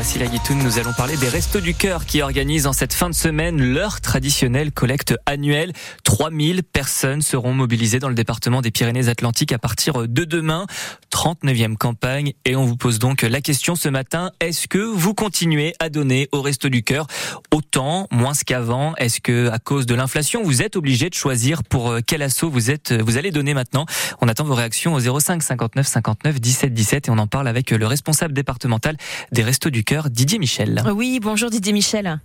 Voici la guitoune. Nous allons parler des Restos du Cœur qui organisent en cette fin de semaine leur traditionnelle collecte annuelle. 3000 personnes seront mobilisées dans le département des Pyrénées-Atlantiques à partir de demain. 39e campagne. Et on vous pose donc la question ce matin. Est-ce que vous continuez à donner au Restos du Cœur autant, moins qu'avant? Est-ce que, à cause de l'inflation, vous êtes obligé de choisir pour euh, quel assaut vous êtes, vous allez donner maintenant? On attend vos réactions au 05 59 59 17 17 et on en parle avec le responsable départemental des Restos du Cœur, Didier Michel. Oui, bonjour Didier Michel.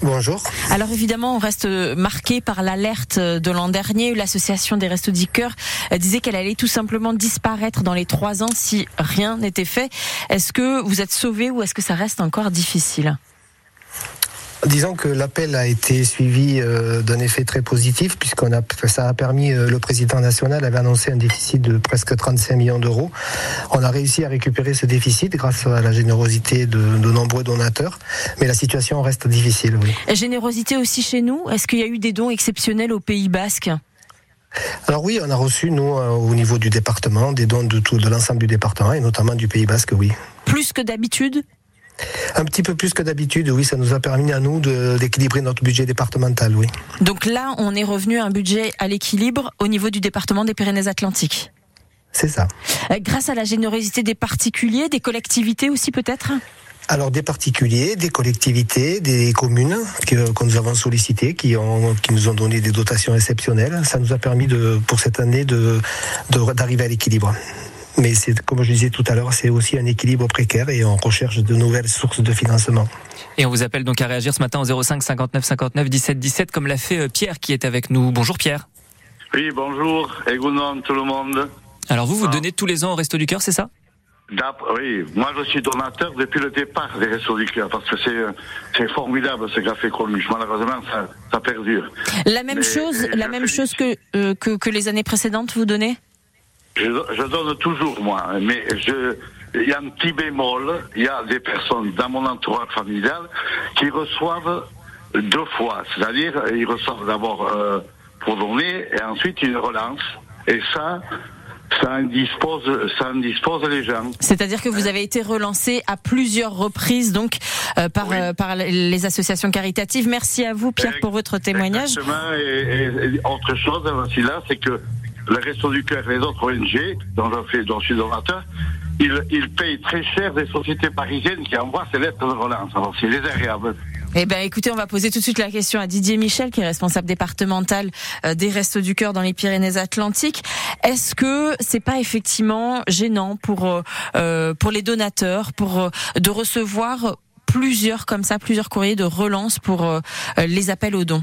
Bonjour. Alors évidemment, on reste marqué par l'alerte de l'an dernier. L'association des Restos du Cœur disait qu'elle allait tout simplement disparaître dans les trois ans si rien n'était fait. Est-ce que vous êtes sauvé ou est-ce que ça reste encore difficile? Disons que l'appel a été suivi euh, d'un effet très positif puisqu'on a ça a permis euh, le président national avait annoncé un déficit de presque 35 millions d'euros. On a réussi à récupérer ce déficit grâce à la générosité de, de nombreux donateurs, mais la situation reste difficile. Oui. Générosité aussi chez nous. Est-ce qu'il y a eu des dons exceptionnels au Pays Basque? Alors oui, on a reçu nous euh, au niveau du département des dons de tout de l'ensemble du département et notamment du Pays Basque, oui. Plus que d'habitude? Un petit peu plus que d'habitude, oui, ça nous a permis à nous d'équilibrer notre budget départemental, oui. Donc là, on est revenu à un budget à l'équilibre au niveau du département des Pyrénées-Atlantiques. C'est ça. Euh, grâce à la générosité des particuliers, des collectivités aussi peut-être? Alors des particuliers, des collectivités, des communes que, que nous avons sollicitées, qui, ont, qui nous ont donné des dotations exceptionnelles. Ça nous a permis de, pour cette année de d'arriver à l'équilibre. Mais c'est, comme je disais tout à l'heure, c'est aussi un équilibre précaire et on recherche de nouvelles sources de financement. Et on vous appelle donc à réagir ce matin au 05 59 59 17 17, comme l'a fait euh, Pierre qui est avec nous. Bonjour Pierre. Oui, bonjour. Et tout le monde. Alors vous, vous ah. donnez tous les ans au Resto du Cœur, c'est ça? Oui, moi je suis donateur depuis le départ des Restos du Cœur parce que c'est c'est formidable ce café Coluche. Malheureusement, ça, ça perdure. La même chose, la même chose que, euh, que que les années précédentes, vous donnez? Je, je, donne toujours, moi, mais je, il y a un petit bémol, il y a des personnes dans mon entourage familial qui reçoivent deux fois, c'est-à-dire ils reçoivent d'abord euh, pour donner et ensuite ils relancent. Et ça, ça indispose, ça indispose les gens. C'est-à-dire que vous avez été relancé à plusieurs reprises donc euh, par euh, par les associations caritatives. Merci à vous Pierre pour votre témoignage. Exactement. Et, et, autre chose, là, c'est que le Resto du Cœur et les autres ONG, dont je, fais, dont je suis donateur, ils, ils payent très cher des sociétés parisiennes qui envoient ces lettres de relance. Alors c'est désagréable. Eh ben, écoutez, on va poser tout de suite la question à Didier Michel, qui est responsable départemental euh, des Restos du Cœur dans les Pyrénées-Atlantiques. Est-ce que c'est pas effectivement gênant pour euh, euh pour les donateurs, pour euh, de recevoir plusieurs comme ça, plusieurs courriers de relance pour les appels aux dons?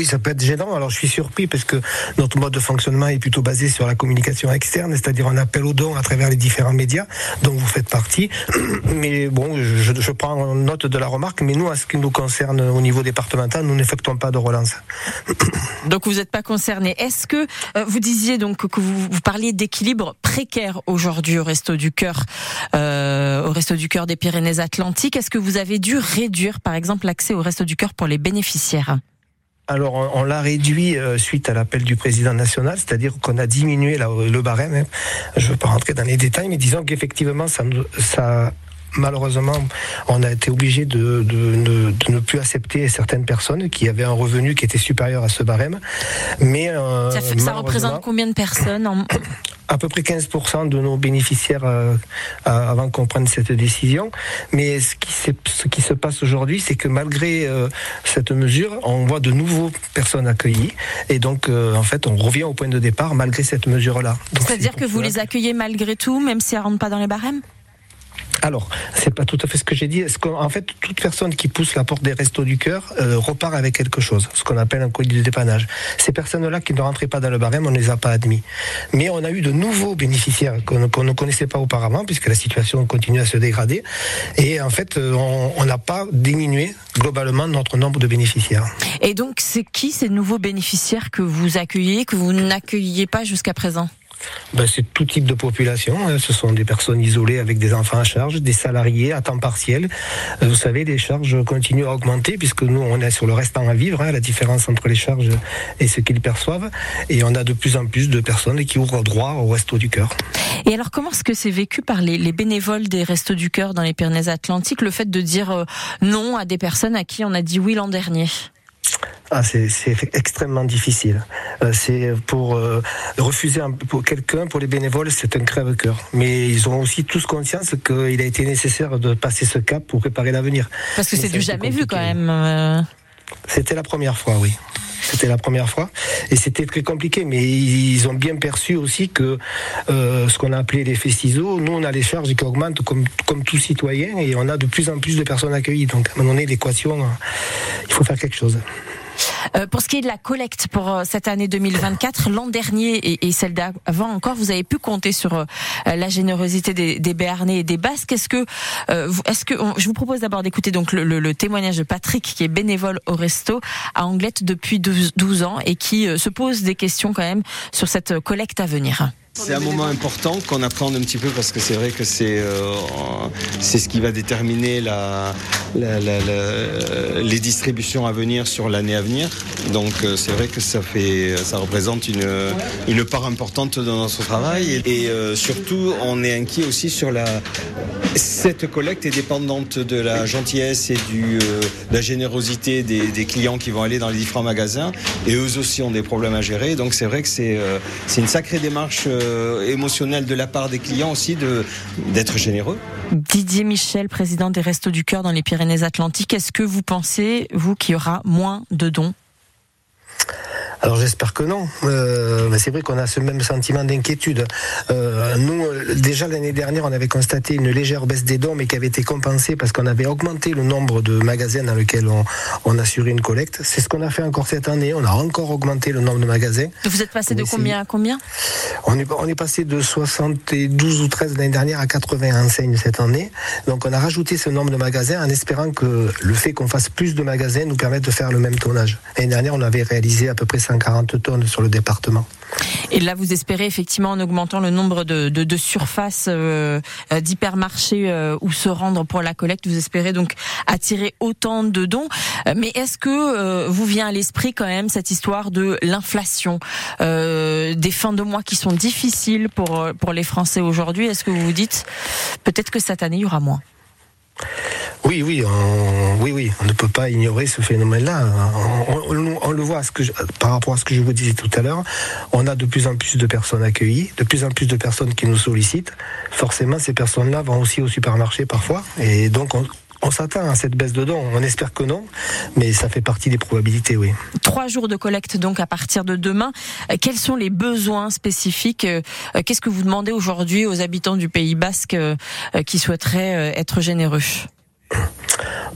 Oui, ça peut être gênant. Alors, je suis surpris parce que notre mode de fonctionnement est plutôt basé sur la communication externe, c'est-à-dire un appel aux dons à travers les différents médias dont vous faites partie. Mais bon, je, prends note de la remarque. Mais nous, à ce qui nous concerne au niveau départemental, nous n'effectuons pas de relance. Donc, vous n'êtes pas concerné. Est-ce que euh, vous disiez donc que vous, vous parliez d'équilibre précaire aujourd'hui au Resto du Cœur, euh, au Resto du Cœur des Pyrénées-Atlantiques? Est-ce que vous avez dû réduire, par exemple, l'accès au Resto du Cœur pour les bénéficiaires? Alors, on, l'a réduit euh, suite à l'appel du président national, c'est-à-dire qu'on a diminué le barème. Hein. Je ne veux pas rentrer dans les détails, mais disons qu'effectivement, ça, ça malheureusement, on a été obligé de, ne plus accepter certaines personnes qui avaient un revenu qui était supérieur à ce barème. Mais euh, ça, représente combien de personnes à peu près 15% de nos bénéficiaires euh, avant qu'on prenne cette décision. Mais ce qui, ce qui se passe aujourd'hui, c'est que malgré euh, cette mesure, on voit de nouveaux personnes accueillies. Et donc, euh, en fait, on revient au point de départ malgré cette mesure-là. C'est-à-dire que vous les accueillez malgré tout, même si elles ne rentrent pas dans les barèmes? Alors, c'est pas tout à fait ce que j'ai dit. En fait, toute personne qui pousse la porte des restos du cœur euh, repart avec quelque chose, ce qu'on appelle un colis de dépannage. Ces personnes-là qui ne rentraient pas dans le barème, on ne les a pas admis. Mais on a eu de nouveaux bénéficiaires qu'on ne connaissait pas auparavant, puisque la situation continue à se dégrader. Et en fait, euh, on n'a pas diminué globalement notre nombre de bénéficiaires. Et donc, c'est qui ces nouveaux bénéficiaires que vous accueillez, que vous n'accueilliez pas jusqu'à présent? Ben, C'est tout type de population. Hein. Ce sont des personnes isolées avec des enfants à charge, des salariés à temps partiel. Euh, vous savez, les charges continuent à augmenter puisque nous, on est sur le restant à vivre, hein, la différence entre les charges et ce qu'ils perçoivent. Et on a de plus en plus de personnes qui ouvrent droit au Resto du Cœur. Et alors, comment est-ce que c'est vécu par les, les, bénévoles des Restos du Cœur dans les Pyrénées-Atlantiques, le fait de dire euh, non à des personnes à qui on a dit oui l'an dernier? Ah, c'est extrêmement difficile. Euh, c'est pour euh, refuser un, pour quelqu'un, pour les bénévoles, c'est un crève-cœur. Mais ils ont aussi tous conscience qu'il a été nécessaire de passer ce cap pour préparer l'avenir. Parce que c'est du jamais vu quand même. Euh. C'était la première fois, oui. C'était la première fois et c'était très compliqué. Mais ils ont bien perçu aussi que ce qu'on a appelé l'effet ciseaux, nous on a les charges qui augmentent comme, comme tout citoyen et on a de plus en plus de personnes accueillies. Donc à un moment donné, l'équation, il faut faire quelque chose. Euh, pour ce qui est de la collecte pour euh, cette année 2024, l'an dernier et, celle d'avant encore, vous avez pu compter sur euh, la générosité des, Béarnais et des Basques. Est-ce que, est-ce que, je vous propose d'abord d'écouter donc le, le, témoignage de Patrick, qui est bénévole au resto à Anglette depuis 12, 12 ans et qui se pose des questions quand même sur cette collecte à venir. C'est un moment important qu'on apprend un petit peu parce que c'est vrai que c'est euh, c'est ce qui va déterminer la, les distributions à venir sur l'année à venir. Donc euh, c'est vrai que ça fait ça représente une, une part importante dans notre travail et, euh, surtout on est inquiet aussi sur la cette collecte est dépendante de la gentillesse et du, de la générosité des, des, clients qui vont aller dans les différents magasins et eux aussi ont des problèmes à gérer. Donc c'est vrai que c'est c'est une sacrée démarche euh, émotionnel de la part des clients aussi d'être généreux. Didier Michel, président des Restos du Cœur dans les Pyrénées-Atlantiques, est-ce que vous pensez, vous, qu'il y aura moins de dons? Alors j'espère que non. Euh, c'est vrai qu'on a ce même sentiment d'inquiétude. Euh, nous, déjà l'année dernière, on avait constaté une légère baisse des dons, mais qui avait été compensée parce qu'on avait augmenté le nombre de magasins dans lesquels on, on assurait une collecte. C'est ce qu'on a fait encore cette année. On a encore augmenté le nombre de magasins. Vous êtes passé de combien à combien? On est, on est passé de 72 ou 13 l'année dernière à 80 enseignes cette année. Donc on a rajouté ce nombre de magasins en espérant que le fait qu'on fasse plus de magasins nous permette de faire le même tonnage. L'année dernière, on avait réalisé à peu près 140 tonnes sur le département. Et là, vous espérez effectivement en augmentant le nombre de, de, surfaces euh, euh d'hypermarchés euh, où se rendre pour la collecte, vous espérez donc attirer autant de dons. Mais est-ce que vous vient à l'esprit quand même cette histoire de l'inflation, des fins de mois qui sont difficiles pour pour les Français aujourd'hui? Est-ce que vous vous dites peut-être que cette année il y aura moins? Oui, oui, on, oui, oui, on ne peut pas ignorer ce phénomène-là. On, le voit ce que par rapport à ce que je vous disais tout à l'heure. On a de plus en plus de personnes accueillies, de plus en plus de personnes qui nous sollicitent. Forcément, ces personnes-là vont aussi au supermarché parfois, et donc on, on s'attend à cette baisse de dons. On espère que non, mais ça fait partie des probabilités, oui. Trois jours de collecte donc à partir de demain. Euh, quels sont les besoins spécifiques euh, Qu'est-ce que vous demandez aujourd'hui aux habitants du Pays Basque euh, qui souhaiteraient être généreux?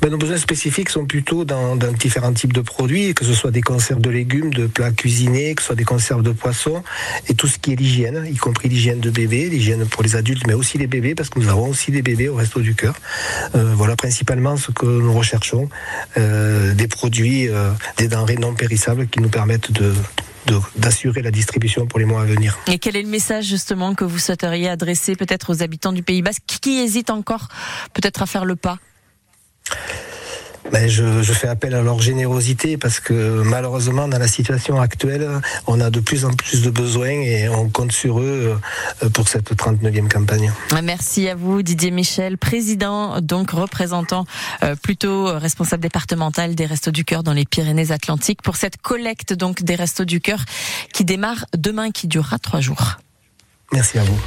Ben, nos besoins spécifiques sont plutôt dans, différents types de produits, que ce soit des conserves de légumes, de plats cuisinés, que ce soit des conserves de poissons, et tout ce qui est l'hygiène, y compris l'hygiène de bébé, l'hygiène pour les adultes, mais aussi les bébés, parce que nous avons aussi des bébés au Resto du Cœur. Euh, voilà principalement ce que nous recherchons, euh, des produits, euh, des denrées non périssables qui nous permettent d'assurer la distribution pour les mois à venir. Et quel est le message justement que vous souhaiteriez adresser peut-être aux habitants du Pays Basque qui hésitent encore peut-être à faire le pas ben je, je, fais appel à leur générosité parce que malheureusement dans la situation actuelle, on a de plus en plus de besoins et on compte sur eux euh, pour cette 39e campagne. Merci à vous Didier Michel, président donc représentant euh, plutôt responsable départemental des Restos du Cœur dans les Pyrénées-Atlantiques pour cette collecte donc des Restos du Cœur qui démarre demain qui durera trois jours. Merci à vous.